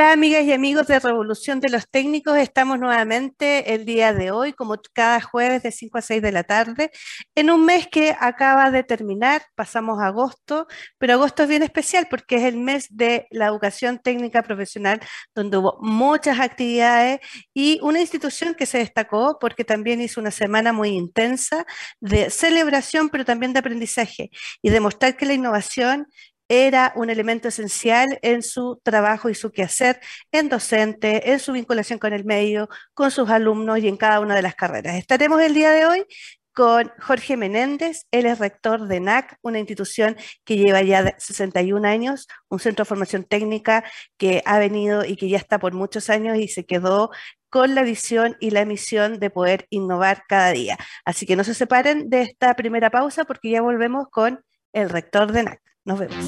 Hola amigas y amigos de Revolución de los Técnicos, estamos nuevamente el día de hoy, como cada jueves de 5 a 6 de la tarde, en un mes que acaba de terminar, pasamos agosto, pero agosto es bien especial porque es el mes de la educación técnica profesional, donde hubo muchas actividades y una institución que se destacó porque también hizo una semana muy intensa de celebración, pero también de aprendizaje y demostrar que la innovación era un elemento esencial en su trabajo y su quehacer en docente, en su vinculación con el medio, con sus alumnos y en cada una de las carreras. Estaremos el día de hoy con Jorge Menéndez, él es rector de NAC, una institución que lleva ya 61 años, un centro de formación técnica que ha venido y que ya está por muchos años y se quedó con la visión y la misión de poder innovar cada día. Así que no se separen de esta primera pausa porque ya volvemos con el rector de NAC. Nos vemos.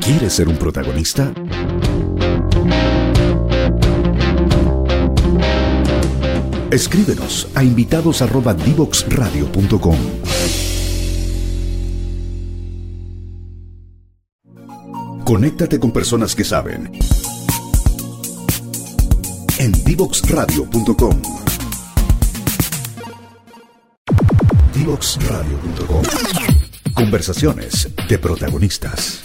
¿Quieres ser un protagonista? Escríbenos a invitados@divoxradio.com. Conéctate con personas que saben. En divoxradio.com. Divoxradio.com. Conversaciones de protagonistas.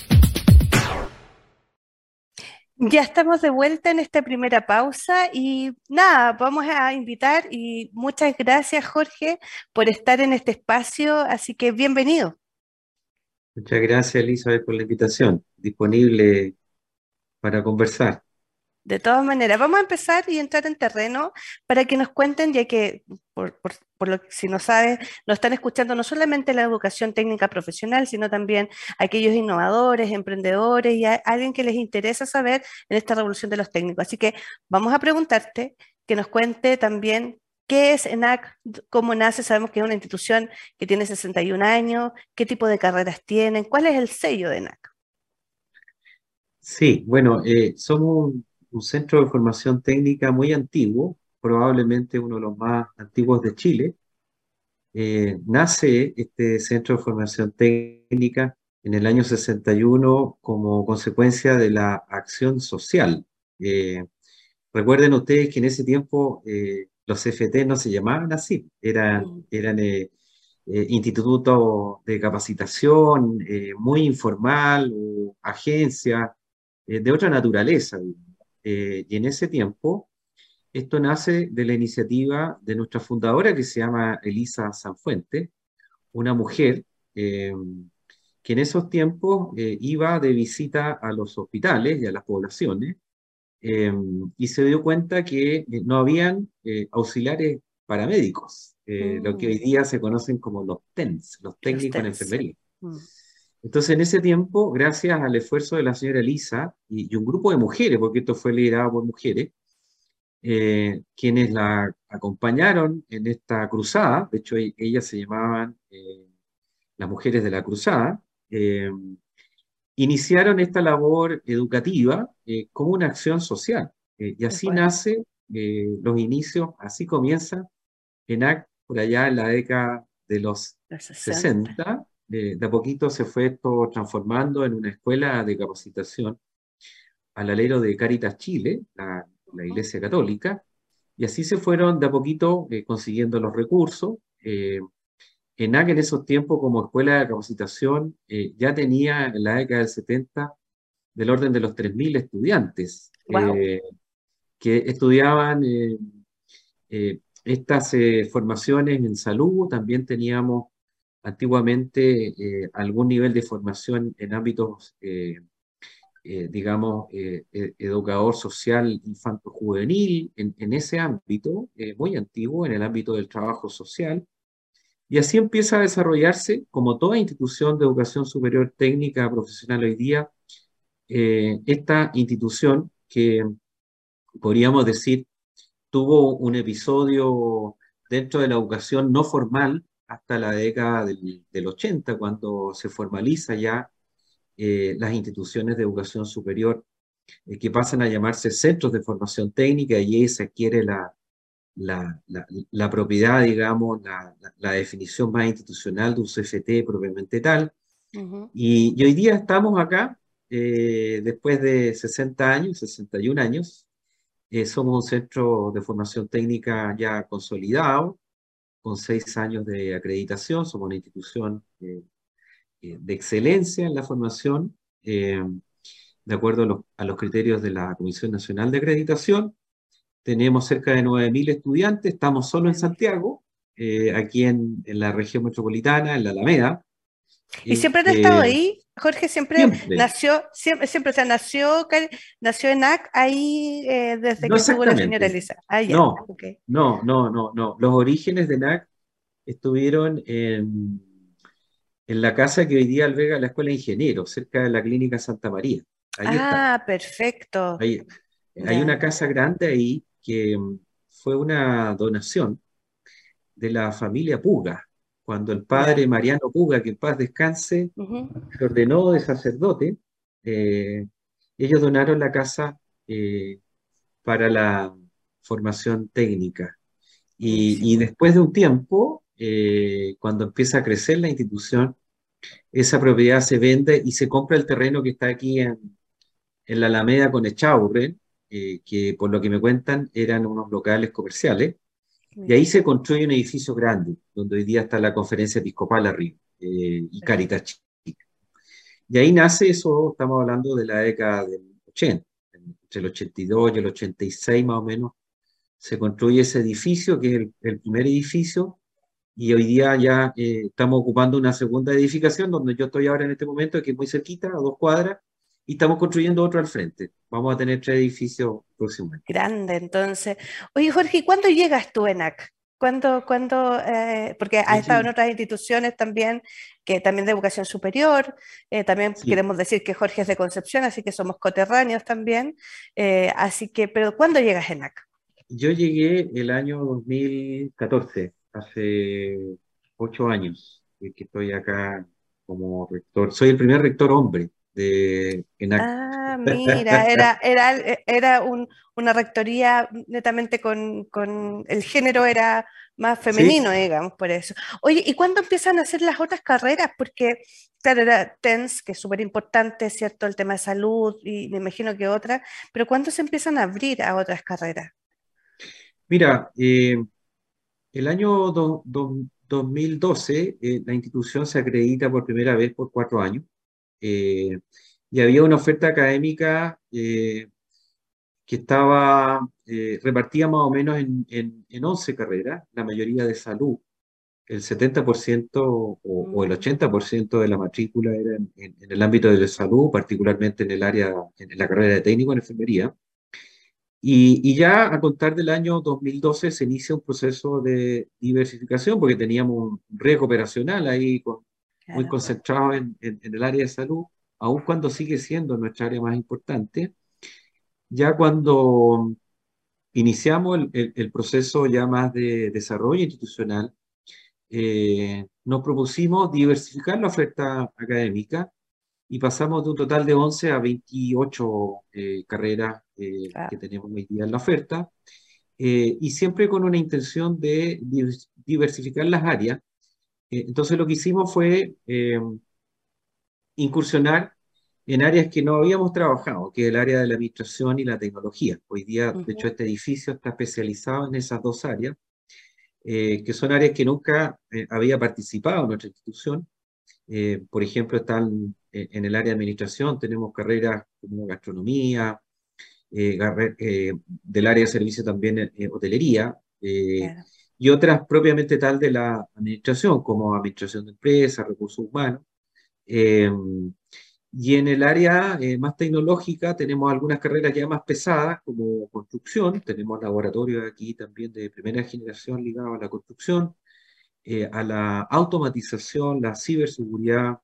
Ya estamos de vuelta en esta primera pausa y nada, vamos a invitar y muchas gracias Jorge por estar en este espacio, así que bienvenido. Muchas gracias Elizabeth por la invitación, disponible para conversar. De todas maneras, vamos a empezar y entrar en terreno para que nos cuenten, ya que, por, lo que si no sabes, nos están escuchando no solamente la educación técnica profesional, sino también aquellos innovadores, emprendedores y alguien que les interesa saber en esta revolución de los técnicos. Así que vamos a preguntarte que nos cuente también qué es ENAC, cómo nace, sabemos que es una institución que tiene 61 años, qué tipo de carreras tienen, cuál es el sello de ENAC. Sí, bueno, eh, somos un centro de formación técnica muy antiguo, probablemente uno de los más antiguos de Chile. Eh, nace este centro de formación técnica en el año 61 como consecuencia de la acción social. Eh, recuerden ustedes que en ese tiempo eh, los CFT no se llamaban así, eran, mm. eran institutos de capacitación muy informal o agencias de otra naturaleza. Eh, y en ese tiempo, esto nace de la iniciativa de nuestra fundadora que se llama Elisa Sanfuente, una mujer eh, que en esos tiempos eh, iba de visita a los hospitales y a las poblaciones y se dio cuenta que no habían auxiliares paramédicos, lo que hoy día se conocen como los TENS, los técnicos en enfermería. Mm. Entonces, en ese tiempo, gracias al esfuerzo de la señora Elisa y, un grupo de mujeres, porque esto fue liderado por mujeres, eh, quienes la acompañaron en esta cruzada, de hecho e, ellas se llamaban eh, las mujeres de la cruzada, eh, iniciaron esta labor educativa como una acción social. y así nace los inicios, así comienza ENAC por allá en la década de los 60 de, a poquito se fue esto transformando en una escuela de capacitación al alero de Caritas Chile, la, Iglesia Católica, y así se fueron de a poquito eh, consiguiendo los recursos. Eh, ENAC en esos tiempos como escuela de capacitación eh, ya tenía en la década del 70 del orden de los 3.000 estudiantes eh, que estudiaban estas formaciones en salud, también teníamos antiguamente eh, algún nivel de formación en ámbitos, eh, eh, digamos, educador social infanto-juvenil, en, ese ámbito muy antiguo, en el ámbito del trabajo social. Y así empieza a desarrollarse, como toda institución de educación superior técnica profesional hoy día, esta institución que podríamos decir tuvo un episodio dentro de la educación no formal, hasta la década del, 80, cuando se formaliza ya eh, las instituciones de educación superior eh, que pasan a llamarse centros de formación técnica y ahí se adquiere la, la, la, propiedad, digamos, la, definición más institucional de un CFT propiamente tal. y, hoy día estamos acá después de 60 años, 61 años, somos un centro de formación técnica ya consolidado, con seis años de acreditación, somos una institución de excelencia en la formación, de acuerdo a los, criterios de la Comisión Nacional de Acreditación. Tenemos cerca de 9.000 estudiantes, estamos solo en Santiago, aquí en, en, la región metropolitana, en la Alameda, ¿Y siempre han estado eh, ahí? Jorge siempre, nació, siempre, siempre, o sea, nació, nació en AC ahí eh, desde que estuvo la señora Elisa. Ah, no, no, no, no, no. Los orígenes de NAC estuvieron en, en la casa que hoy día alberga la Escuela de Ingenieros, cerca de la Clínica Santa María. ah, perfecto. hay una casa grande ahí que mm, fue una donación de la familia Puga, cuando el padre Mariano Puga, que en paz descanse, se ordenó de sacerdote, eh, ellos donaron la casa eh, para la formación técnica. Y, después de un tiempo, eh, cuando empieza a crecer la institución, esa propiedad se vende y se compra el terreno que está aquí en, en la Alameda con Echaurren, que por lo que me cuentan eran unos locales comerciales, y ahí se construye un edificio grande, donde hoy día está la conferencia episcopal arriba eh, y Caritas Chica. Y ahí nace eso, estamos hablando de la década del 80, entre el 82 y el 86 más o menos, se construye ese edificio, que es el, primer edificio, y hoy día ya eh, estamos ocupando una segunda edificación, donde yo estoy ahora en este momento, que es muy cerquita, a dos cuadras, y estamos construyendo otro al frente. Vamos a tener tres edificios próximamente. Grande, entonces. Oye, Jorge, ¿cuándo llegas tú, ENAC? ¿Cuándo, cuándo eh, porque has estado en otras instituciones también, que también de educación superior, eh, también queremos decir que Jorge es de Concepción, así que somos coterráneos también, eh, así que, pero ¿cuándo llegas ENAC? Yo llegué el año 2014, hace ocho años que estoy acá como rector, soy el primer rector hombre de Ah, mira, era, era, era una rectoría netamente con, con, el género era más femenino, digamos, por eso. Oye, ¿y cuándo empiezan a hacer las otras carreras? Porque, claro, era TENS, que es súper importante, ¿cierto? El tema de salud y me imagino que otras, pero ¿cuándo se empiezan a abrir a otras carreras? Mira, eh, el año 2012 eh, la institución se acredita por primera vez por cuatro años eh, y había una oferta académica eh, que estaba eh, repartida más o menos en, en, 11 carreras, la mayoría de salud. El 70% o, el 80% mm. de la matrícula era en, el ámbito de la salud, particularmente en el área, en la carrera de técnico en enfermería. Y, y, ya a contar del año 2012 se inicia un proceso de diversificación porque teníamos un riesgo operacional ahí con, muy concentrado en, el área de salud, aun cuando sigue siendo nuestra área más importante. Ya cuando iniciamos el, proceso ya más de desarrollo institucional, eh, nos propusimos diversificar la oferta académica y pasamos de un total de 11 a 28 eh, carreras eh, que tenemos hoy día en la oferta, y siempre con una intención de diversificar las áreas eh, entonces lo que hicimos fue eh, incursionar en áreas que no habíamos trabajado, que es el área de la administración y la tecnología. Hoy día, de hecho, este edificio está especializado en esas dos áreas, eh, que son áreas que nunca había participado en nuestra institución. por ejemplo, están en el área de administración, tenemos carreras como gastronomía, del área de servicio también hotelería, y otras propiamente tal de la administración, como administración de empresas, recursos humanos. Eh, y en el área eh, más tecnológica tenemos algunas carreras ya más pesadas, como construcción, tenemos laboratorios aquí también de primera generación ligados a la construcción, eh, a la automatización, la ciberseguridad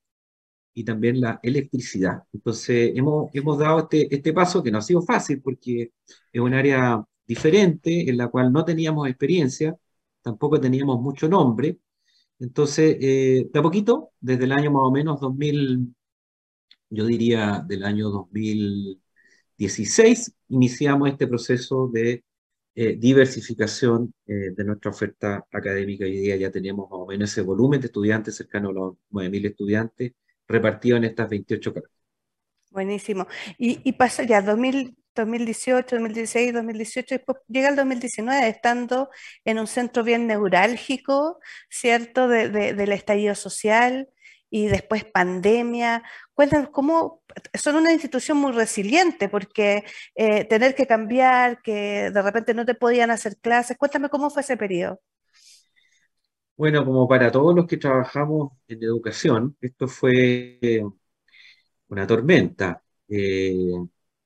y también la electricidad. Entonces, hemos, hemos dado este, este paso que no ha sido fácil porque es un área diferente en la cual no teníamos experiencia, tampoco teníamos mucho nombre. Entonces, eh, de a poquito, desde el año más o menos 2000, yo diría del año 2016, iniciamos este proceso de eh, diversificación eh, de nuestra oferta académica. Hoy día ya tenemos más o menos ese volumen de estudiantes cercano a los 9.000 estudiantes repartidos en estas 28 carreras. Buenísimo. Y, y ya 2000, 2018, 2016, 2018, después llega el 2019 estando en un centro bien neurálgico, ¿cierto? De, del estallido social y después pandemia. Cuéntanos cómo son una institución muy resiliente porque eh, tener que cambiar, que de repente no te podían hacer clases. Cuéntame cómo fue ese periodo. Bueno, como para todos los que trabajamos en educación, esto fue una tormenta. Eh,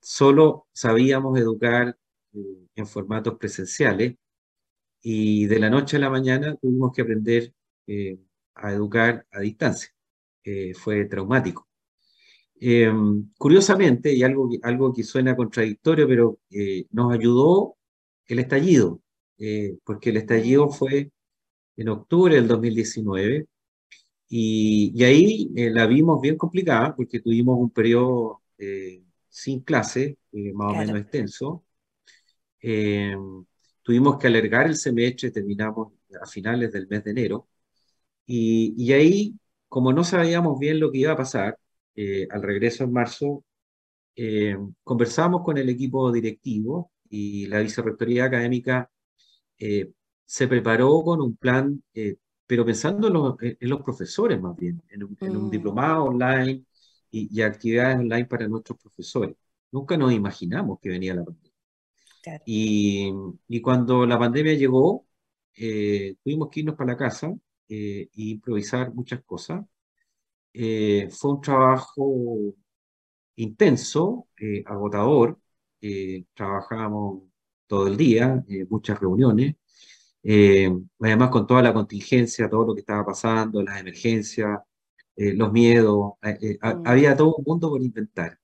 solo sabíamos educar eh, en formatos presenciales y de la noche a la mañana tuvimos que aprender eh, a educar a distancia. fue traumático. curiosamente, y algo, algo que suena contradictorio, pero nos ayudó el estallido, porque el estallido fue en octubre del 2019 y, ahí eh, la vimos bien complicada porque tuvimos un periodo eh, sin clase, eh, más o menos extenso. tuvimos que alargar el semestre, terminamos a finales del mes de enero. Y, y ahí, como no sabíamos bien lo que iba a pasar, al regreso en marzo, conversamos con el equipo directivo y la vicerrectoría académica se preparó con un plan pero pensando en los, profesores más bien, en un, mm. diplomado online y, actividades online para nuestros profesores. Nunca nos imaginamos que venía la pandemia. Y, cuando la pandemia llegó, eh, tuvimos que irnos para la casa eh, e improvisar muchas cosas. Eh, fue un trabajo intenso, agotador. trabajábamos todo el día, muchas reuniones. Eh, además con toda la contingencia, todo lo que estaba pasando, las emergencias, eh, los miedos, eh, mm. había todo un mundo por inventar.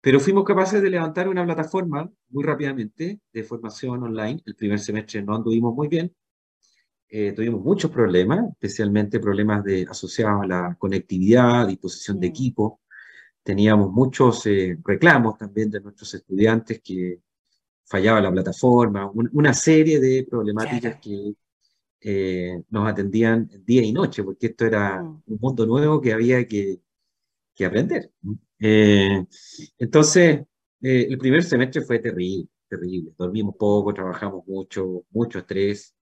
pero fuimos capaces de levantar una plataforma muy rápidamente de formación online. El primer semestre no anduvimos muy bien. tuvimos muchos problemas, especialmente problemas de, asociados a la conectividad, disposición de mm. equipo. Teníamos muchos reclamos también de nuestros estudiantes que fallaba la plataforma, una serie de problemáticas que eh, nos atendían día y noche, porque esto era mm. un mundo nuevo que había que, aprender. Eh, entonces, eh, el primer semestre fue terrible, terrible. Dormimos poco, trabajamos mucho, mucho estrés,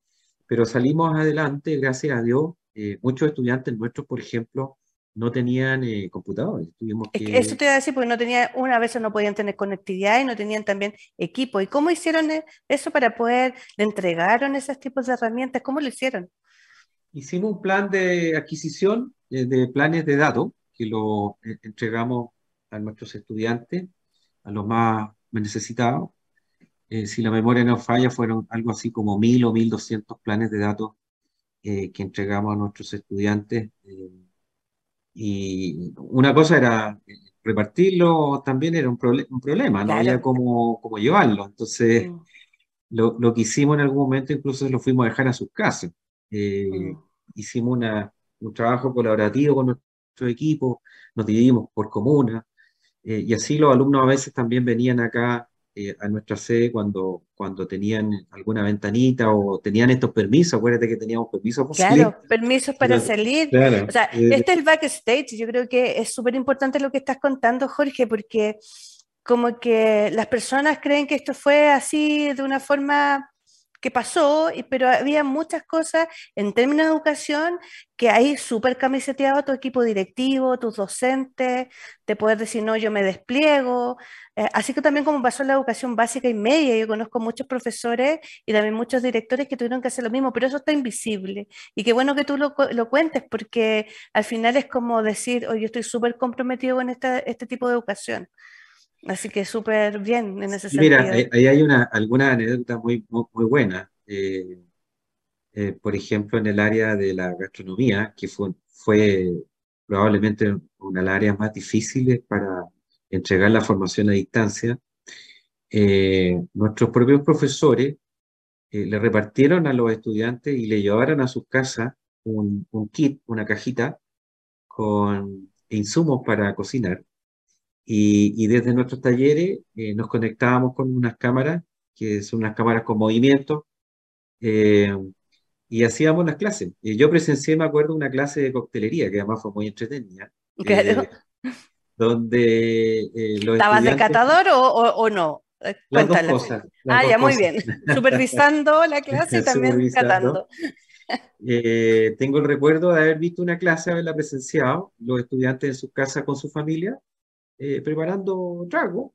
pero salimos adelante, gracias a Dios. muchos estudiantes nuestros, por ejemplo, no tenían eh, computadores. Tuvimos que... Eso te iba a decir, porque no tenía, una vez no podían tener conectividad y no tenían también equipo. ¿Y cómo hicieron e-, eso para poder, le entregaron esos tipos de herramientas? ¿Cómo lo hicieron? Hicimos un plan de adquisición eh, de planes de datos que lo eh, entregamos a nuestros estudiantes, a los más necesitados. si la memoria no falla, fueron algo así como mil o mil doscientos planes de datos que entregamos a nuestros estudiantes y una cosa era repartirlo, también era un, un problema, no había cómo, cómo, llevarlo. Entonces, mm. lo, lo, que hicimos en algún momento incluso lo fuimos a dejar a sus casas. Eh, mm. Hicimos una, un trabajo colaborativo con nuestro equipo, nos dividimos por comuna, eh, y así los alumnos a veces también venían acá eh, a nuestra sede cuando, cuando tenían alguna ventanita o tenían estos permisos. Acuérdate que teníamos permisos para Claro, permisos para salir. o sea, eh, este es el backstage. Yo creo que es súper importante lo que estás contando, Jorge, porque como que las personas creen que esto fue así de una forma que pasó, pero había muchas cosas en términos de educación que ahí súper camiseteado tu equipo directivo, tus docentes, de poder decir, no, yo me despliego. Eh, así que también como pasó en la educación básica y media, yo conozco muchos profesores y también muchos directores que tuvieron que hacer lo mismo, pero eso está invisible. Y qué bueno que tú lo, lo cuentes, porque al final es como decir, oye, yo estoy súper comprometido con este tipo de educación. Así que súper bien en ese sentido. Mira, ahí hay una, alguna anécdota muy, muy, buena. Eh, eh, por ejemplo, en el área de la gastronomía, que fue, fue probablemente una de las áreas más difíciles para entregar la formación a distancia, eh, nuestros propios profesores le repartieron a los estudiantes y le llevaron a sus casas un, un kit, una cajita con insumos para cocinar y, desde nuestros talleres eh, nos conectábamos con unas cámaras, que son unas cámaras con movimiento, eh, y hacíamos las clases. yo presencié, me acuerdo, una clase de coctelería, que además fue muy entretenida. donde eh, los ¿Estabas de catador o, no? Eh, las dos cosas. ah, ya, muy bien. Supervisando la clase y también catando. Eh, tengo el recuerdo de haber visto una clase, haberla presenciado, los estudiantes en su casa con su familia, preparando trago,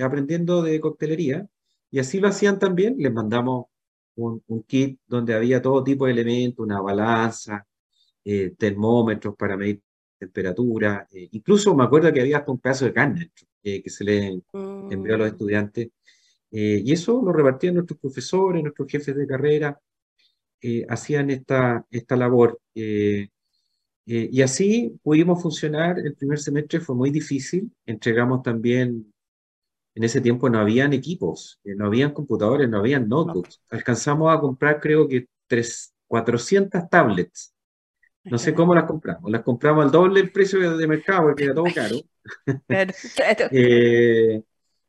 aprendiendo de coctelería, y así lo hacían también. Les mandamos un, un kit donde había todo tipo de elementos, una balanza, termómetros para medir temperatura, eh, incluso me acuerdo que había hasta un pedazo de carne eh, que se le envió a los mm. estudiantes, eh, y eso lo repartían nuestros profesores, nuestros jefes de carrera, hacían esta, esta labor. Y así pudimos funcionar, el primer semestre fue muy difícil, entregamos también, en ese tiempo no habían equipos, no habían computadores, no habían notebooks, alcanzamos a comprar creo que tres, 400 tablets no sé cómo las compramos. Las compramos al doble el precio de mercado porque era todo caro. Eh,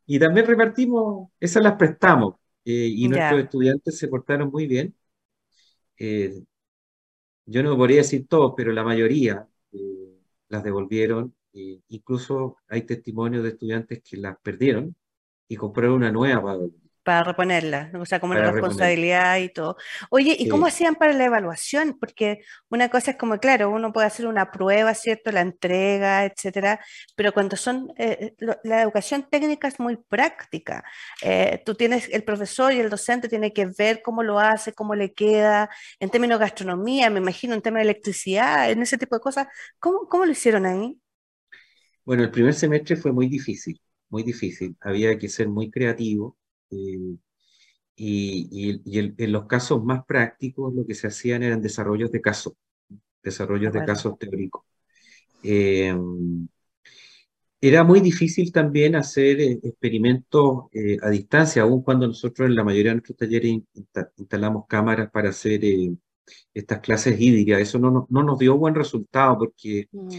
y también repartimos, esas las prestamos. Eh, y nuestros estudiantes se portaron muy bien. Eh, yo no podría decir todos, pero la mayoría las devolvieron. incluso hay testimonios de estudiantes que las perdieron y compraron una nueva para para reponerla, o sea, como una responsabilidad y todo. Oye, ¿y cómo hacían para la evaluación? Porque una cosa es como, claro, uno puede hacer una prueba, ¿cierto? La entrega, etcétera, pero cuando son, eh, eh, la educación técnica es muy práctica. Eh, tú tienes, el profesor y el docente tiene que ver cómo lo hace, cómo le queda, en términos de gastronomía, me imagino, en términos de electricidad, en ese tipo de cosas. ¿Cómo, cómo lo hicieron ahí? Bueno, el primer semestre fue muy difícil, muy difícil. Había que ser muy creativo eh, y, en los casos más prácticos lo que se hacían eran desarrollos de casos, desarrollos de casos teóricos. Eh, era muy difícil también hacer eh, experimentos a distancia, aun cuando nosotros en la mayoría de nuestros talleres instalamos cámaras para hacer estas clases hídricas. Eso no, no, nos dio buen resultado porque mm.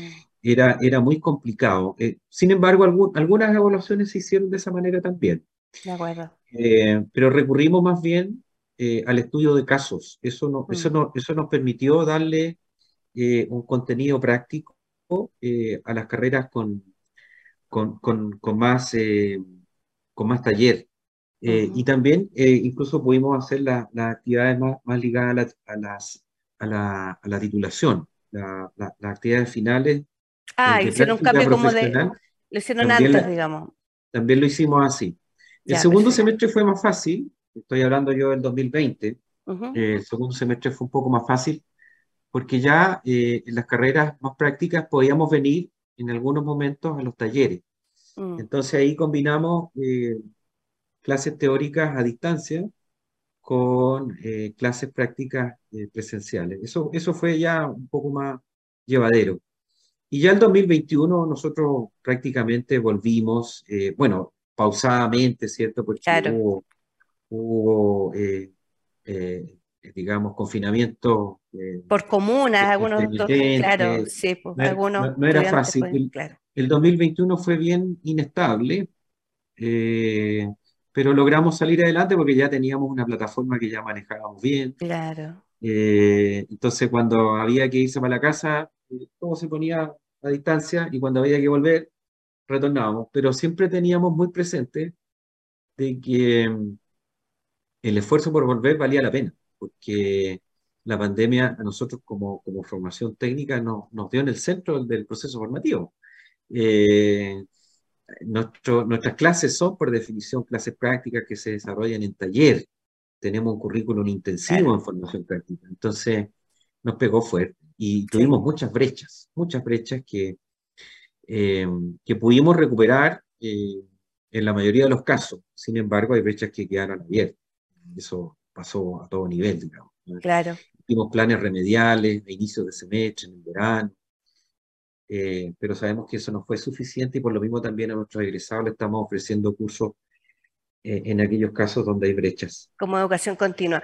era, era muy complicado. sin embargo, algunas evaluaciones se hicieron de esa manera también. De acuerdo. Eh, pero recurrimos más bien eh, al estudio de casos. Eso, no, eso, mm. no, eso nos permitió darle eh, un contenido práctico a las carreras con, con, con, con más, con más taller. Y también incluso pudimos hacer las actividades más, más ligadas a, las, a, la, a la titulación, las actividades finales. Ah, hicieron un cambio como de... Lo hicieron antes, digamos. También lo hicimos así. El segundo semestre fue más fácil, estoy hablando yo del 2020, eh, el segundo semestre fue un poco más fácil porque ya eh, en las carreras más prácticas podíamos venir en algunos momentos a los talleres. Mm. Entonces ahí combinamos eh, clases teóricas a distancia con clases prácticas presenciales. Eso, eso fue ya un poco más llevadero. Y ya el 2021 nosotros prácticamente volvimos, bueno, pausadamente, ¿cierto? Porque hubo, eh, eh, digamos, confinamiento. Eh, Por comunas, algunos, claro, sí, pues, algunos. No, era fácil. el, el, 2021 fue bien inestable, pero logramos salir adelante porque ya teníamos una plataforma que ya manejábamos bien. Claro. entonces, cuando había que irse para la casa, todo se ponía a distancia y cuando había que volver, retornábamos, pero siempre teníamos muy presente de que mm, el esfuerzo por volver valía la pena, porque la pandemia a nosotros como, como formación técnica nos, nos dio en el centro del proceso formativo. Eh, nuestro, nuestras clases son, por definición, clases prácticas que se desarrollan en taller. Tenemos un currículum intensivo en formación práctica. Entonces, nos pegó fuerte y tuvimos muchas brechas, muchas brechas que, eh, que pudimos recuperar eh, en la mayoría de los casos. Sin embargo, hay brechas que quedaron abiertas. Eso pasó a todo nivel, digamos. Claro. Tuvimos planes remediales a inicios de semestre, en el verano, eh, pero sabemos que eso no fue suficiente y por lo mismo también a nuestros egresados le estamos ofreciendo cursos en aquellos casos donde hay brechas. Como educación continua.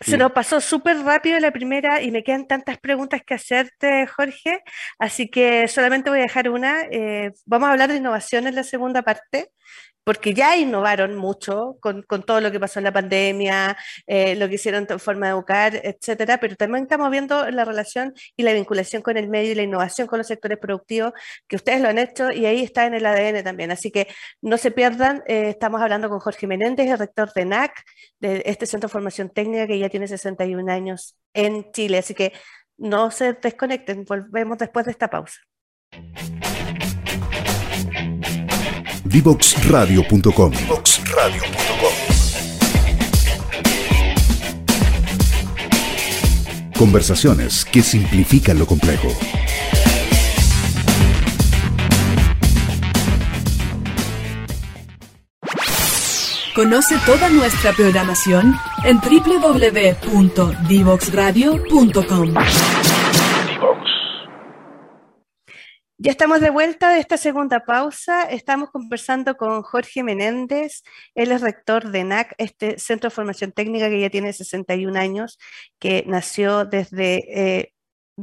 Se nos pasó súper rápido la primera y me quedan tantas preguntas que hacerte, Jorge, así que solamente voy a dejar una. Eh, vamos a hablar de innovación en la segunda parte porque ya innovaron mucho con, todo lo que pasó en la pandemia, eh, lo que hicieron en forma de educar, etcétera, pero también estamos viendo la relación y la vinculación con el medio y la innovación con los sectores productivos, que ustedes lo han hecho y ahí está en el ADN también. Así que no se pierdan, eh, estamos hablando con Jorge Menéndez, el rector de NAC, de este Centro de Formación Técnica que ya tiene 61 años en Chile. Así que no se desconecten, volvemos después de esta pausa. Divoxradio.com. Conversaciones que simplifican lo complejo. Conoce toda nuestra programación en www.divoxradio.com. Ya estamos de vuelta de esta segunda pausa. Estamos conversando con Jorge Menéndez. Él es rector de NAC, este Centro de Formación Técnica que ya tiene 61 años, que nació desde eh,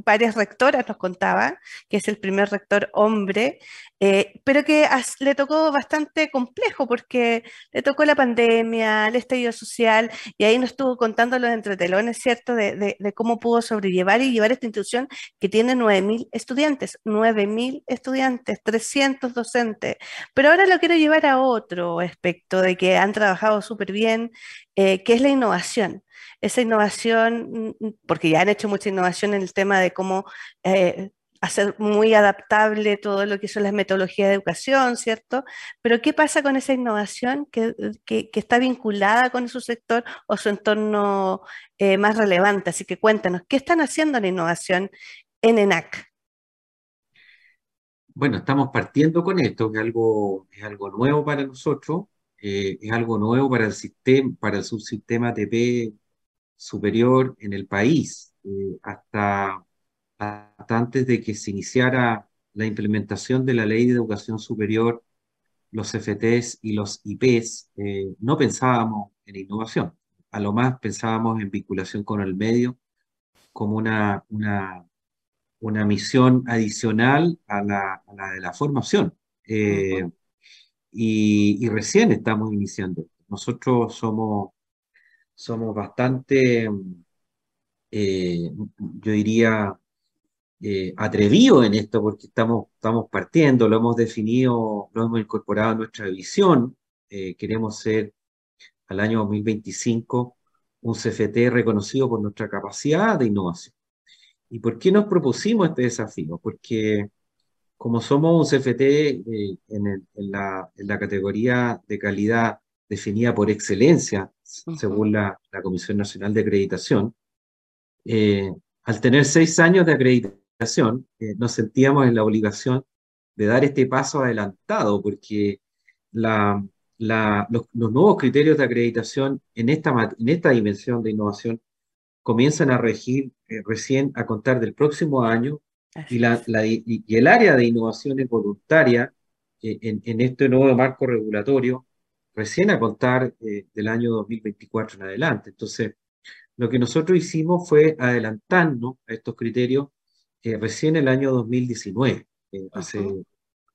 varias rectoras nos contaba, que es el primer rector hombre, eh, pero que le tocó bastante complejo porque le tocó la pandemia, el estallido social, y ahí nos estuvo contando los entretelones, ¿cierto?, de, cómo pudo sobrellevar y llevar esta institución que tiene 9.000 estudiantes, 9.000 estudiantes, 300 docentes. Pero ahora lo quiero llevar a otro aspecto de que han trabajado súper bien, eh, que es la innovación esa innovación, mm, mm, porque ya han hecho mucha innovación en el tema de cómo eh, hacer muy adaptable todo lo que son las metodologías de educación, ¿cierto? Pero ¿qué pasa con esa innovación que, está vinculada con su sector o su entorno eh, más relevante? Así que cuéntanos, ¿qué están haciendo la innovación en ENAC? Bueno, estamos partiendo con esto, que algo, es algo nuevo para nosotros, eh, es algo nuevo para el sistema, para el subsistema TP superior en el país, eh, hasta, antes de que se iniciara la implementación de la ley de educación superior, los FTs y los IPs, eh, no pensábamos en innovación. A lo más pensábamos en vinculación con el medio como una, una, una misión adicional a la, de la formación. Eh, y, y, recién estamos iniciando. Nosotros somos somos bastante, eh, yo diría, eh, atrevidos en esto porque estamos, estamos partiendo, lo hemos definido, lo hemos incorporado a nuestra visión. Eh, queremos ser al año 2025 un CFT reconocido por nuestra capacidad de innovación. ¿Y por qué nos propusimos este desafío? Porque como somos un CFT en, la, en la categoría de calidad definida por excelencia, según la, Comisión Nacional de Acreditación. Eh, al tener seis años de acreditación, eh, nos sentíamos en la obligación de dar este paso adelantado, porque la, los, nuevos criterios de acreditación en esta, en esta dimensión de innovación comienzan a regir eh, recién a contar del próximo año y, la, y, el área de innovación voluntaria en, en, este nuevo marco regulatorio recién a contar eh, del año 2024 en adelante. Entonces, lo que nosotros hicimos fue adelantarnos a estos criterios eh, recién el año 2019, eh, hace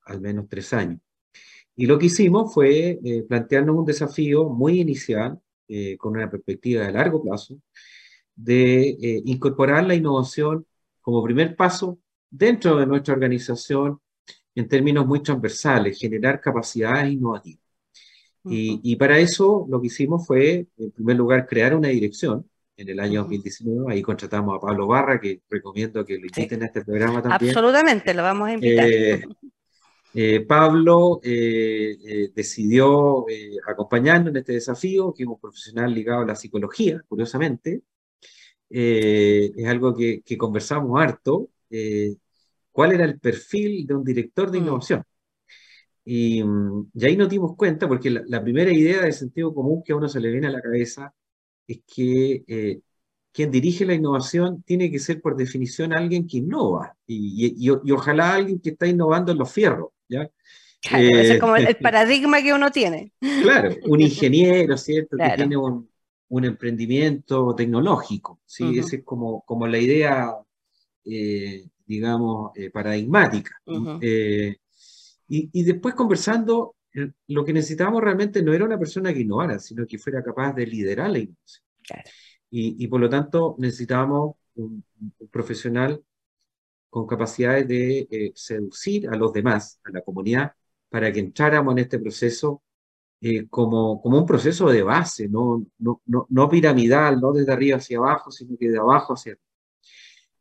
al menos tres años. Y lo que hicimos fue plantearnos un desafío muy inicial, con una perspectiva de largo plazo, de incorporar la innovación como primer paso dentro de nuestra organización en términos muy transversales, generar capacidades innovativas. Y, para eso lo que hicimos fue, en primer lugar, crear una dirección en el año 2019. Ahí contratamos a Pablo Barra, que recomiendo que lo inviten a este programa también. Absolutamente, lo vamos a invitar. Eh, eh, Pablo eh, decidió acompañarnos en este desafío, que es un profesional ligado a la psicología, curiosamente. es algo que, que conversamos harto. ¿Cuál era el perfil de un director de mm. innovación? Y, ahí nos dimos cuenta, porque la, primera idea de sentido común que a uno se le viene a la cabeza es que eh, quien dirige la innovación tiene que ser por definición alguien que innova, y, y, ojalá alguien que está innovando en los fierros, ¿ya? ese es como el, paradigma que uno tiene. Claro, un ingeniero, ¿cierto? Que tiene un, un emprendimiento tecnológico, ¿sí? Esa es como, como la idea, eh, digamos, eh, paradigmática. Y, y, después conversando, lo que necesitábamos realmente no era una persona que innovara, sino que fuera capaz de liderar la innovación. Y, y, por lo tanto necesitábamos un, un profesional con capacidades de seducir a los demás, a la comunidad, para que entráramos en este proceso eh, como, como un proceso de base, no, no, no, no, piramidal, no desde arriba hacia abajo, sino que de abajo hacia arriba.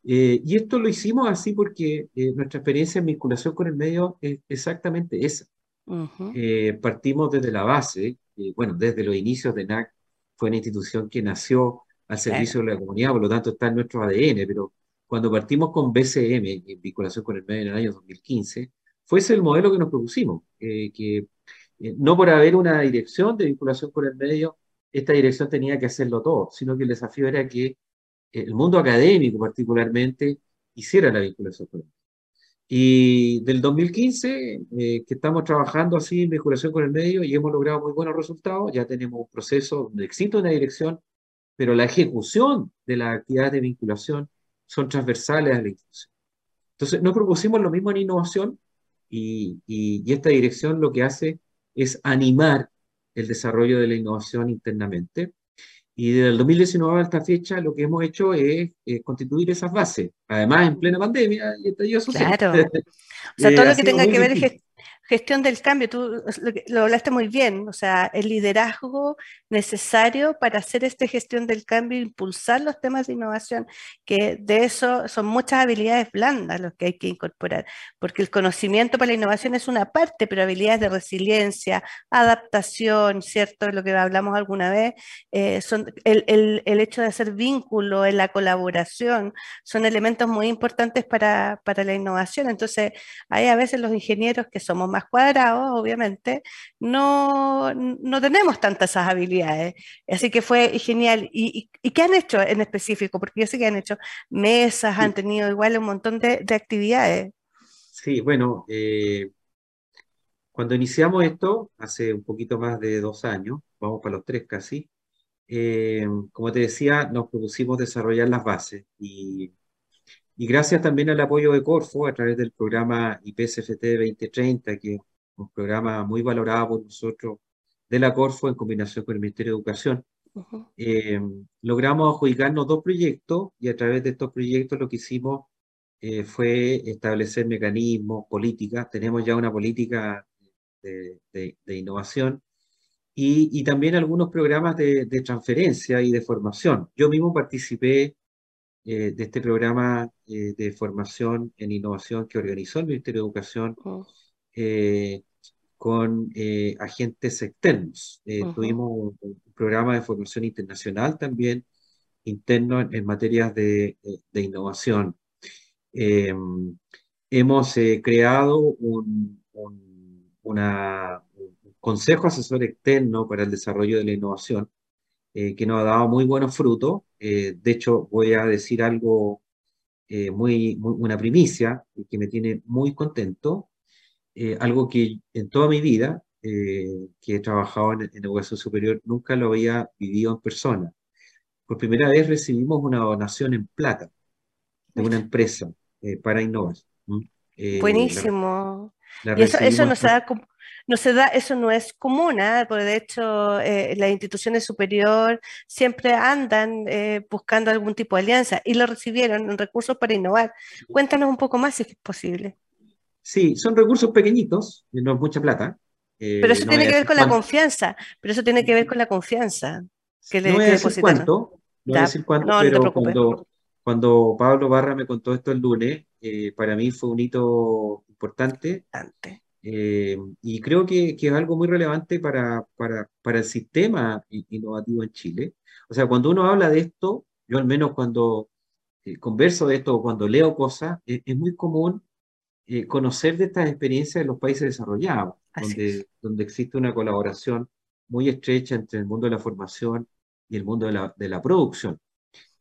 Eh, y esto lo hicimos así porque eh, nuestra experiencia en vinculación con el medio es exactamente esa. partimos desde la base, bueno, desde los inicios de NAC, fue una institución que nació al servicio de la comunidad, por lo tanto está en nuestro ADN, pero cuando partimos con BCM, en vinculación con el medio en el año 2015, fue ese el modelo que nos propusimos, que eh, no por haber una dirección de vinculación con el medio, esta dirección tenía que hacerlo todo, sino que el desafío era que el mundo académico particularmente hiciera la vinculación con el medio. Y del 2015, eh, que estamos trabajando así en vinculación con el medio y hemos logrado muy buenos resultados, ya tenemos un proceso donde existe una dirección, pero la ejecución de las actividades de vinculación son transversales a la institución. Entonces, nos propusimos lo mismo en innovación, y, esta dirección lo que hace es animar el desarrollo de la innovación internamente. Y desde el 2019 a esta fecha lo que hemos hecho es, constituir esas bases. Además, en plena pandemia y estallido social. Claro. O sea, todo lo que tenga que ver gestión del cambio, tú lo, hablaste muy bien, o sea, el liderazgo necesario para hacer esta gestión del cambio impulsar los temas de innovación, que de eso son muchas habilidades blandas los que hay que incorporar, porque el conocimiento para la innovación es una parte, pero habilidades de resiliencia, adaptación, ¿cierto? Lo que hablamos alguna vez, eh, son el, el, el, hecho de hacer vínculo en la colaboración, son elementos muy importantes para, para la innovación. Entonces, hay a veces los ingenieros que somos más cuadrados, obviamente, no, no tenemos tantas esas habilidades. Así que fue genial. ¿Y, y, qué han hecho en específico? Porque yo sé que han hecho mesas, han tenido igual un montón de, de actividades. Sí, bueno, eh, cuando iniciamos esto, hace un poquito más de dos años, vamos para los tres casi, eh, como te decía, nos propusimos desarrollar las bases y y gracias también al apoyo de Corfo a través del programa IPSFT 2030, que es un programa muy valorado por nosotros de la Corfo en combinación con el Ministerio de Educación. Eh, logramos adjudicarnos dos proyectos y a través de estos proyectos lo que hicimos eh, fue establecer mecanismos, políticas. Tenemos ya una política de, de, innovación y, y, también algunos programas de, de, transferencia y de formación. Yo mismo participé eh, de este programa eh, de formación en innovación que organizó el Ministerio de Educación oh. eh, con agentes externos. Tuvimos un, programa de formación internacional también, interno en, materias de, de innovación. Em, hemos creado un, un, una, un consejo asesor externo para el desarrollo de la innovación eh, que nos ha dado muy buenos frutos. Eh, de hecho, voy a decir algo eh, muy, una primicia que me tiene muy contento, algo que en toda mi vida que he trabajado en, en, educación superior nunca lo había vivido en persona. Por primera vez recibimos una donación en plata de una empresa para innovar. Buenísimo. y eso, eso nos da no se da, eso no es común, ¿eh? porque de hecho eh, las instituciones superiores siempre andan eh, buscando algún tipo de alianza y lo recibieron en recursos para innovar. Cuéntanos un poco más si es posible. Sí, son recursos pequeñitos, no es mucha plata. pero eso tiene que ver con la confianza, pero eso tiene que ver con la confianza que le, no voy a decir cuánto, no voy a decir cuánto, pero cuando, cuando Pablo Barra me contó esto el lunes, para mí fue un hito importante. Eh, y creo que, que, es algo muy relevante para, para, para, el sistema innovativo en Chile. O sea, cuando uno habla de esto, yo al menos cuando eh, converso de esto, cuando leo cosas, es, muy común eh, conocer de estas experiencias en los países desarrollados, donde, donde existe una colaboración muy estrecha entre el mundo de la formación y el mundo de la, de la producción.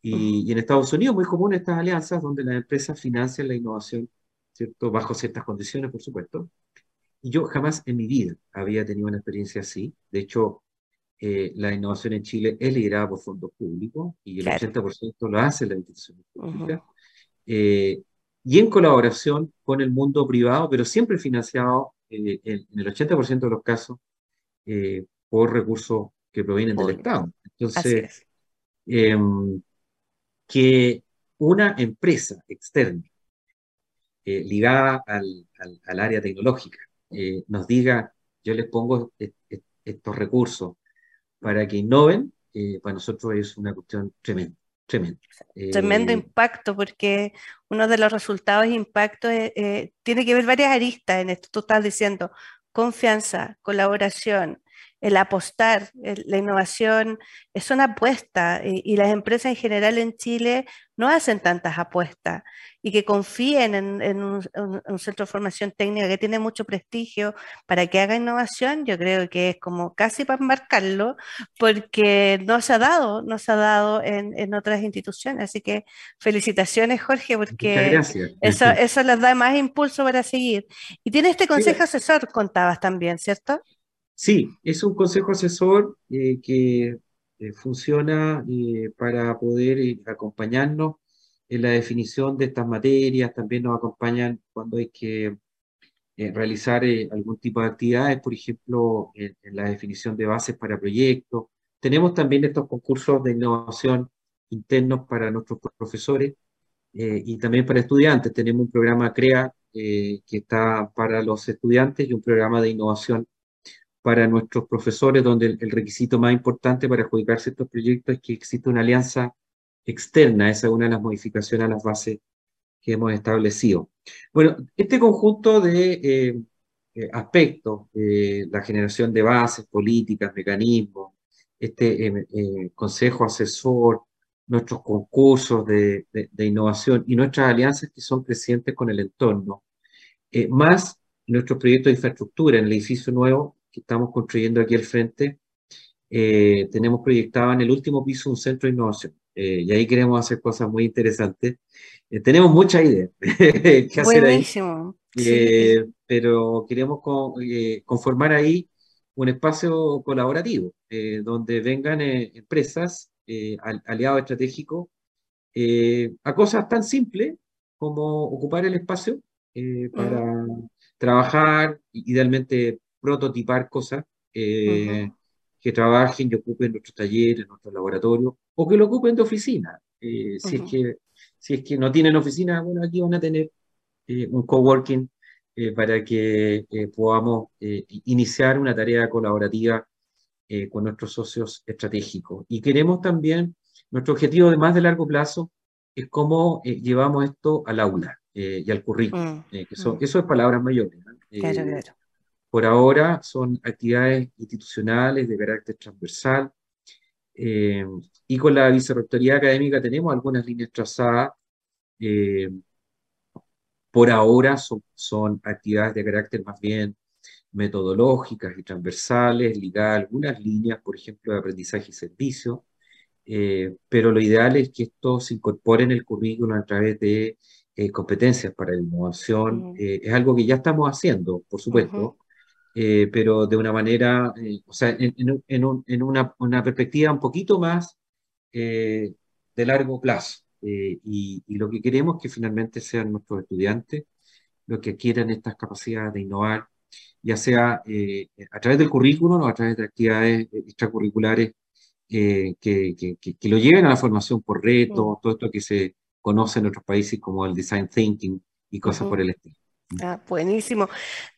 Y, y, en Estados Unidos muy común estas alianzas donde las empresas financian la innovación, ¿cierto? Bajo ciertas condiciones, por supuesto. Y yo jamás en mi vida había tenido una experiencia así. De hecho, eh, la innovación en Chile es liderada por fondos públicos y el Claro. 80% lo hace la institución pública. Ujú. eh, y en colaboración con el mundo privado, pero siempre financiado eh, en, en el 80% de los casos eh, por recursos que provienen del. Estado. Entonces, es. em, que una empresa externa ligada al, al- al área tecnológica eh, nos diga, yo les pongo est- est- estos recursos para que innoven, eh, para nosotros es una cuestión tremenda, tremenda. Tremendo Eh, impacto, porque uno de los resultados e impactos eh, tiene que ver varias aristas en esto. Tú estás diciendo confianza, colaboración, el apostar, el- la innovación, es una apuesta y las empresas en general en Chile no hacen tantas apuestas y que confíen en, en un, un- un centro de formación técnica que tiene mucho prestigio para que haga innovación, yo creo que es como casi para marcarlo, porque no se ha dado, no se ha dado en, en otras instituciones. Así que felicitaciones, Jorge, porque eso, eso les da más impulso para seguir. Y tiene este consejo asesor, contabas también, ¿cierto? Sí, es un consejo asesor eh, que eh, funciona eh, para poder acompañarnos en la definición de estas materias, también nos acompañan cuando hay que realizar algún tipo de actividades, por ejemplo, en, en la definición de bases para proyectos. Tenemos también estos concursos de innovación internos para nuestros profesores eh, y también para estudiantes. Tenemos un programa CREA eh, que está para los estudiantes y un programa de innovación para nuestros profesores, donde el, el requisito más importante para adjudicarse estos proyectos es que existe una alianza externa. Esa es una de las modificaciones a las bases que hemos establecido. Bueno, este conjunto de eh, eh, aspectos, eh, la generación de bases, políticas, mecanismos, este eh, eh, consejo asesor, nuestros concursos de, de- de innovación y nuestras alianzas que son crecientes con el entorno, eh, más nuestros proyectos de infraestructura en el edificio nuevo que estamos construyendo aquí al frente, eh, tenemos proyectado en el último piso un centro de innovación. eh, y ahí queremos hacer cosas muy interesantes. Eh, tenemos muchas ideas que hacer ahí, Buenísimo. Sí. eh, pero queremos co- eh, conformar ahí un espacio colaborativo, eh, donde vengan empresas, al- aliados estratégicos, a cosas tan simples como ocupar el espacio eh, para trabajar, idealmente prototipar cosas eh, que trabajen y ocupen nuestros talleres, nuestros laboratorios, o que lo ocupen de oficina. Eh, si es que, si es que no tienen oficina, bueno, aquí van a tener eh, un coworking eh, para que podamos iniciar una tarea colaborativa con nuestros socios estratégicos. Y queremos también, nuestro objetivo de más de largo plazo es cómo llevamos esto al aula y al currículum, Mm, que mm. eso es palabras mayores. Claro, claro. Por ahora son actividades institucionales de carácter transversal eh, y con la vicerrectoría académica tenemos algunas líneas trazadas. eh, por ahora son, son actividades de carácter más bien metodológicas y transversales, ligadas a algunas líneas, por ejemplo, de aprendizaje y servicio, eh, pero lo ideal es que esto se incorpore en el currículum a través de eh, competencias para la innovación. Eh, es algo que ya estamos haciendo, por supuesto. Eh, pero de una manera, eh, o sea, en, en un- en un- en una, una perspectiva un poquito más eh, de largo plazo. Y, y lo que queremos es que finalmente sean nuestros estudiantes los que adquieran estas capacidades de innovar, ya sea a través del currículum o a través de actividades extracurriculares que, que- que- que lo lleven a la formación por reto, todo esto que se conoce en otros países como el design thinking y cosas por el estilo. Ah, buenísimo.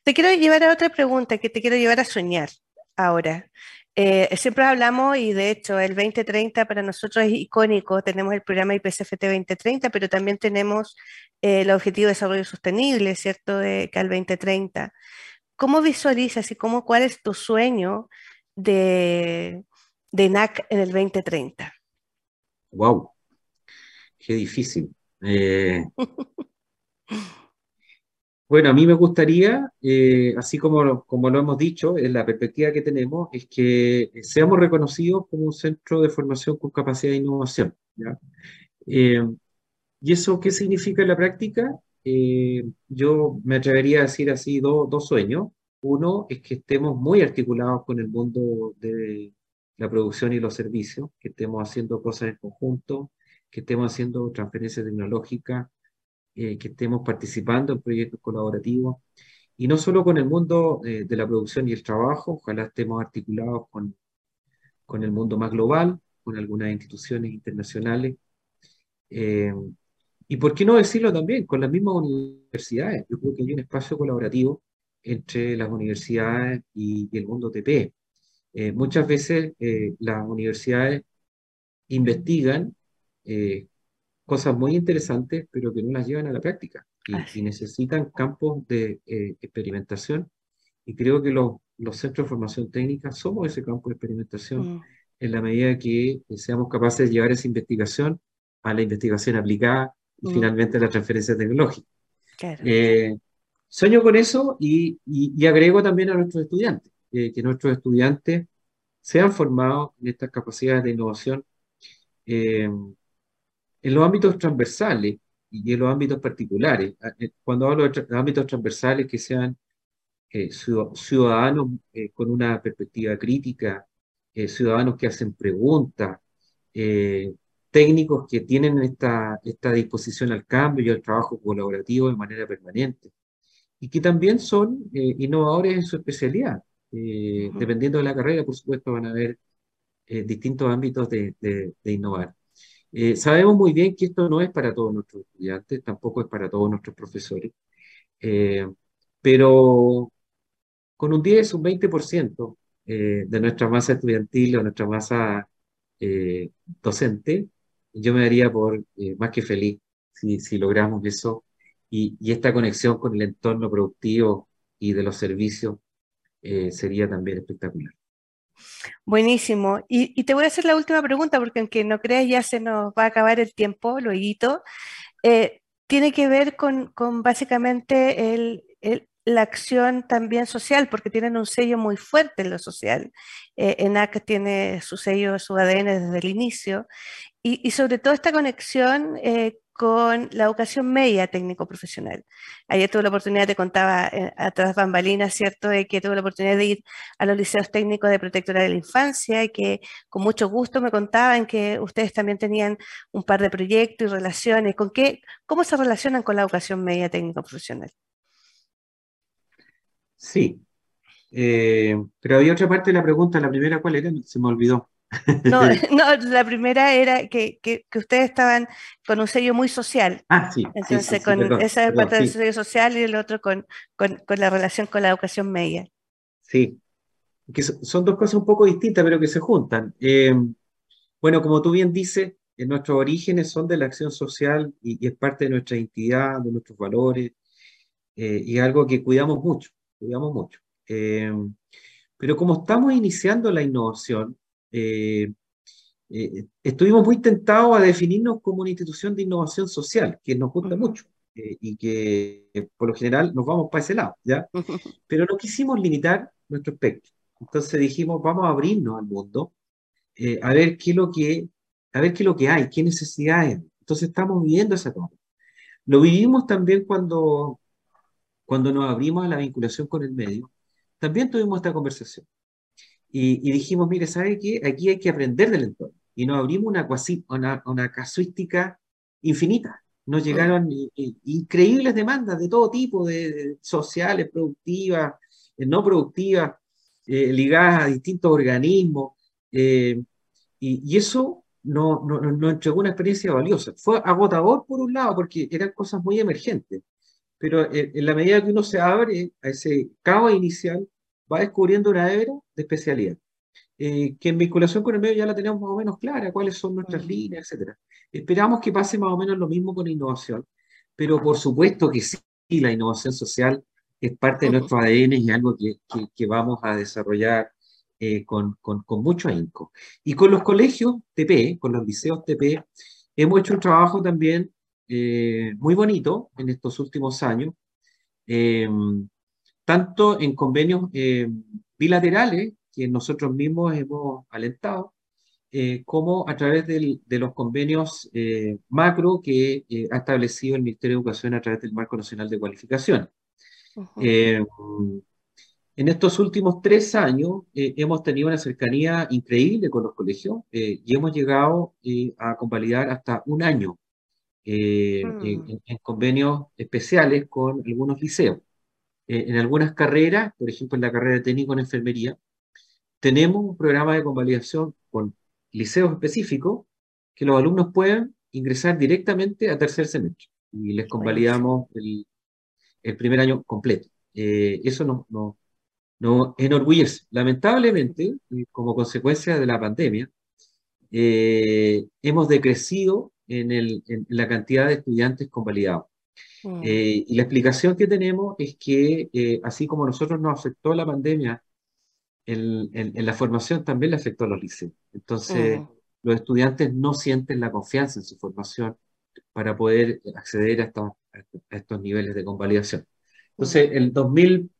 Te quiero llevar a otra pregunta que te quiero llevar a soñar ahora. Eh, siempre hablamos y de hecho el 2030 para nosotros es icónico. Tenemos el programa IPCFT 2030, pero también tenemos eh, el Objetivo de Desarrollo Sostenible, ¿cierto? De que al 2030. ¿Cómo visualizas y cómo, cuál es tu sueño de, de NAC en el 2030? ¡Wow! ¡Qué difícil! Eh, Bueno, a mí me gustaría, eh, así como, como lo hemos dicho, en la perspectiva que tenemos, es que seamos reconocidos como un centro de formación con capacidad de innovación. Eh, ¿y eso qué significa en la práctica? Eh, yo me atrevería a decir así do- dos sueños. Uno es que estemos muy articulados con el mundo de, la producción y los servicios, que estemos haciendo cosas en conjunto, que estemos haciendo transferencia tecnológica, eh, que estemos participando en proyectos colaborativos, y no solo con el mundo eh, de la producción y el trabajo, ojalá estemos articulados con, con el mundo más global, con algunas instituciones internacionales, eh, y por qué no decirlo también, con las mismas universidades. Yo creo que hay un espacio colaborativo entre las universidades y, el mundo TP. muchas veces las universidades investigan eh, cosas muy interesantes, pero que no las llevan a la práctica y, necesitan campos de eh, experimentación. Y creo que los, los, centros de formación técnica somos ese campo de experimentación mm. en la medida que seamos capaces de llevar esa investigación a la investigación aplicada y mm. finalmente a la transferencia tecnológica. Eh, sueño con eso y, y, agrego también a nuestros estudiantes, que nuestros estudiantes sean formados en estas capacidades de innovación en los ámbitos transversales y en los ámbitos particulares, eh, cuando hablo de ámbitos transversales que sean eh, ciudadanos eh, con una perspectiva crítica, ciudadanos que hacen preguntas, técnicos que tienen esta, esta disposición al cambio y al trabajo colaborativo de manera permanente, y que también son innovadores en su especialidad. Dependiendo de la carrera, por supuesto, van a haber distintos ámbitos de, de, de innovar. Eh, sabemos muy bien que esto no es para todos nuestros estudiantes, tampoco es para todos nuestros profesores, eh, pero con un 10, un 20% eh, de nuestra masa estudiantil o nuestra masa docente, yo me daría por más que feliz si, logramos eso y, esta conexión con el entorno productivo y de los servicios sería también espectacular. Buenísimo. Y, te voy a hacer la última pregunta, porque aunque no creas, ya se nos va a acabar el tiempo, luego. Eh, tiene que ver con, básicamente el, la acción también social, porque tienen un sello muy fuerte en lo social. Eh, ENAC tiene su sello, su ADN desde el inicio, y, sobre todo esta conexión eh, con la educación media técnico-profesional. Ayer tuve la oportunidad, te contaba eh, atrás bambalinas, ¿cierto?, de que tuve la oportunidad de ir a los liceos técnicos de protectora de la infancia y que con mucho gusto me contaban que ustedes también tenían un par de proyectos y relaciones. ¿Con qué, ¿Cómo se relacionan con la educación media técnico-profesional? Sí, eh, pero había otra parte de la pregunta, la primera, ¿cuál era? Se me olvidó. No, no, la primera era que, que, ustedes estaban con un sello muy social. Ah, sí. Entonces, con esa parte del sello social y el otro con, con, con, la relación con la educación media. Sí, que son dos cosas un poco distintas, pero que se juntan. Eh, bueno, como tú bien dices, en nuestros orígenes son de la acción social y, es parte de nuestra identidad, de nuestros valores, eh, y algo que cuidamos mucho, cuidamos mucho. Eh, pero como estamos iniciando la innovación, eh, eh, estuvimos muy tentados a definirnos como una institución de innovación social, que nos gusta mucho eh, y que por lo general nos vamos para ese lado, ¿ya? Pero no quisimos limitar nuestro espectro. Entonces dijimos, vamos a abrirnos al mundo, a ver qué es lo que, a ver qué es lo que hay, qué necesidades. Entonces estamos viviendo esa cosa. Lo vivimos también cuando, cuando nos abrimos a la vinculación con el medio. También tuvimos esta conversación. Y, dijimos, mire, ¿sabe qué? Aquí hay que aprender del entorno. Y nos abrimos una, una, una casuística infinita. Nos llegaron increíbles demandas de todo tipo, de, sociales, productivas, eh, no productivas, eh, ligadas a distintos organismos. Eh, y, eso nos no, no, entregó una experiencia valiosa. Fue agotador por un lado, porque eran cosas muy emergentes, pero en la medida que uno se abre a ese cabo inicial, va descubriendo una hebra de especialidad. Eh, que en vinculación con el medio ya la tenemos más o menos clara, cuáles son nuestras líneas, etc. Esperamos que pase más o menos lo mismo con innovación, pero por supuesto que sí, la innovación social es parte de nuestro ADN y algo que, que, vamos a desarrollar eh, con, con, con, mucho ahínco. Y con los colegios TP, con los liceos TP, hemos hecho un trabajo también eh, muy bonito en estos últimos años tanto en convenios eh, bilaterales, que nosotros mismos hemos alentado, eh, como a través de los convenios eh, macro que ha establecido el Ministerio de Educación a través del Marco Nacional de Cualificación. En estos últimos tres años hemos tenido una cercanía increíble con los colegios y hemos llegado a convalidar hasta un año Mm, en, en convenios especiales con algunos liceos. En algunas carreras, por ejemplo en la carrera de técnico en enfermería, tenemos un programa de convalidación con liceos específicos que los alumnos puedan ingresar directamente a tercer semestre y les convalidamos el, el primer año completo. eso nos, nos, nos enorgullece. Lamentablemente, eh, como consecuencia de la pandemia, eh, hemos decrecido en, el, en, la cantidad de estudiantes convalidados. Mm, Eh, y la explicación que tenemos es que, eh, así como a nosotros nos afectó la pandemia, en, en- en la formación también le afectó a los liceos. Entonces, mm, los estudiantes no sienten la confianza en su formación para poder acceder a, esta- a estos niveles de convalidación. mm. Entonces, el 2020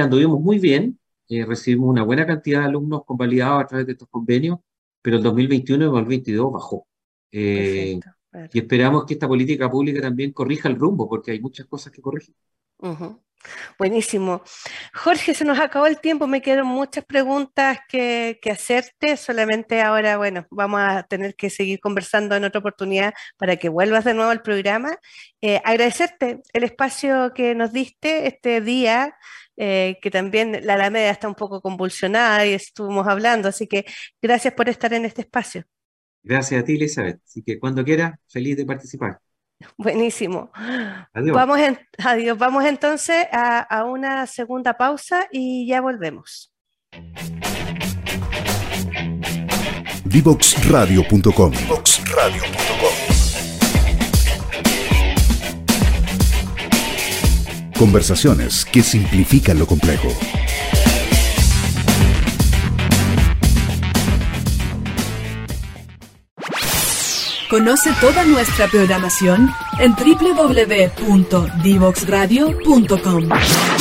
anduvimos muy bien, eh, recibimos una buena cantidad de alumnos convalidados a través de estos convenios, pero el 2021 y el 2022 bajó. Eh. Claro. y esperamos que esta política pública también corrija el rumbo, porque hay muchas cosas que corregir. Buenísimo. Jorge, se nos acabó el tiempo, me quedan muchas preguntas que, que hacerte, solamente ahora, bueno, vamos a tener que seguir conversando en otra oportunidad para que vuelvas de nuevo al programa. Eh, agradecerte el espacio que nos diste este día, eh, que también la Alameda está un poco convulsionada y estuvimos hablando, así que gracias por estar en este espacio. Gracias a ti, Elizabeth. Así que cuando quieras, feliz de participar. Buenísimo. Adiós. Vamos en- adiós, vamos entonces a, a una segunda pausa y ya volvemos. Divoxradio.com. Conversaciones que simplifican lo complejo. Conoce toda nuestra programación en www.divoxradio.com.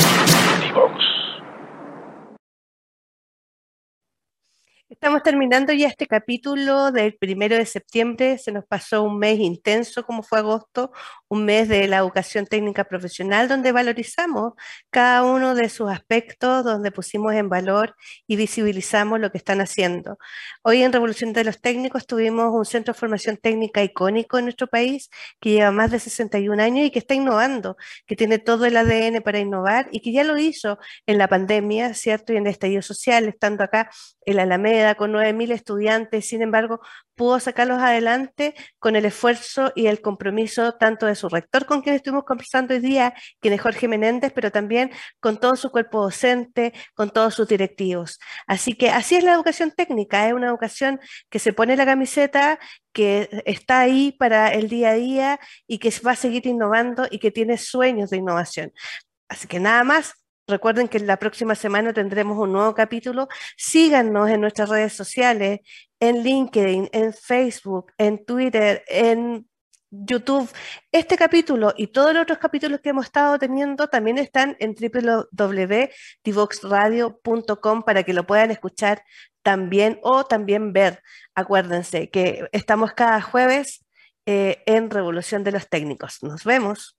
Estamos terminando ya este capítulo del primero de septiembre. Se nos pasó un mes intenso como fue agosto, un mes de la educación técnica profesional donde valorizamos cada uno de sus aspectos, donde pusimos en valor y visibilizamos lo que están haciendo. Hoy en Revolución de los Técnicos tuvimos un centro de formación técnica icónico en nuestro país que lleva más de 61 años y que está innovando, que tiene todo el ADN para innovar y que ya lo hizo en la pandemia, ¿cierto? Y en el estallido social, estando acá en la Alameda con 9.000 estudiantes, sin embargo, pudo sacarlos adelante con el esfuerzo y el compromiso tanto de su rector, con quien estuvimos conversando hoy día, quien es Jorge Menéndez, pero también con todo su cuerpo docente, con todos sus directivos. Así que así es la educación técnica, es una educación que se pone la camiseta, que está ahí para el día a día y que va a seguir innovando y que tiene sueños de innovación. Así que nada más, Recuerden que la próxima semana tendremos un nuevo capítulo. Síganos en nuestras redes sociales, en LinkedIn, en Facebook, en Twitter, en YouTube. Este capítulo y todos los otros capítulos que hemos estado teniendo también están en www.divoxradio.com para que lo puedan escuchar también o también ver. Acuérdense que estamos cada jueves eh, en Revolución de los Técnicos. Nos vemos.